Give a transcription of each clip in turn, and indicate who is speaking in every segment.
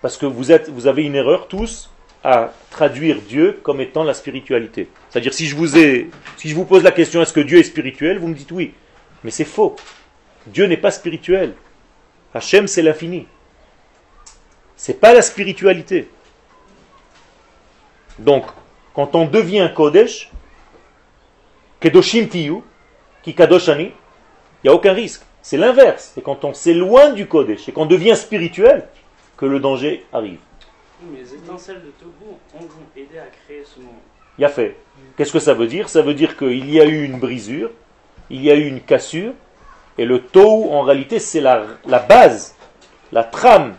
Speaker 1: Parce que vous, avez une erreur tous à traduire Dieu comme étant la spiritualité. C'est-à-dire si je vous ai, si je vous pose la question est-ce que Dieu est spirituel, vous me dites oui. Mais c'est faux. Dieu n'est pas spirituel. Hachem c'est l'infini. C'est pas la spiritualité. Donc, quand on devient Kodesh, Kedoshim Tiyu, qui Kadoshani, il n'y a aucun risque. C'est l'inverse. C'est quand on s'éloigne du Kodesh et qu'on devient spirituel que le danger arrive.
Speaker 2: Mais les étincelles de Togo ont aidé à créer ce monde.
Speaker 1: Il a fait. Qu'est-ce que ça veut dire? Ça veut dire qu'il y a eu une brisure, il y a eu une cassure, et le Tohu, en réalité, c'est la, la base, la trame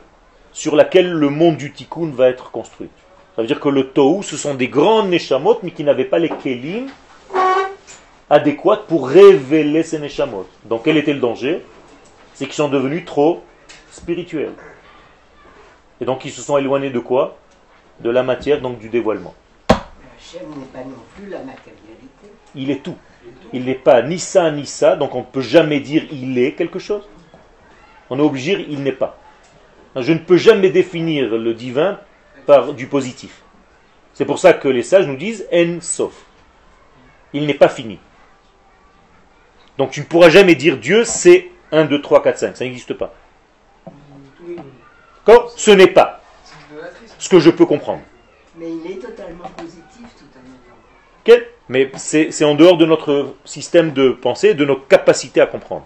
Speaker 1: sur laquelle le monde du Tikkun va être construit. Ça veut dire que le Tohu, ce sont des grandes Neshamot, mais qui n'avaient pas les Kelim adéquats pour révéler ces Neshamot. Donc quel était le danger? C'est qu'ils sont devenus trop spirituels. Et donc ils se sont éloignés de quoi? De la matière, donc du dévoilement.
Speaker 3: Hachem n'est pas non plus la matérialité.
Speaker 1: Il est tout. Il n'est pas ni ça ni ça, donc on ne peut jamais dire il est quelque chose. On est obligé de dire il n'est pas. Je ne peux jamais définir le divin par du positif. C'est pour ça que les sages nous disent en sauf. Il n'est pas fini. Donc tu ne pourras jamais dire Dieu c'est 1, 2, 3, 4, 5. Ça n'existe pas. D'accord? Ce n'est pas ce que je peux comprendre.
Speaker 3: Mais il est totalement positif
Speaker 1: Mais c'est en dehors de notre système de pensée, de nos capacités à comprendre.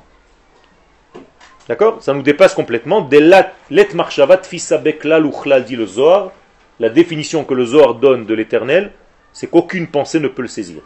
Speaker 1: D'accord? Ça nous dépasse complètement. Let marshavat dit le Zohar. La définition que le Zohar donne de l'éternel, c'est qu'aucune pensée ne peut le saisir.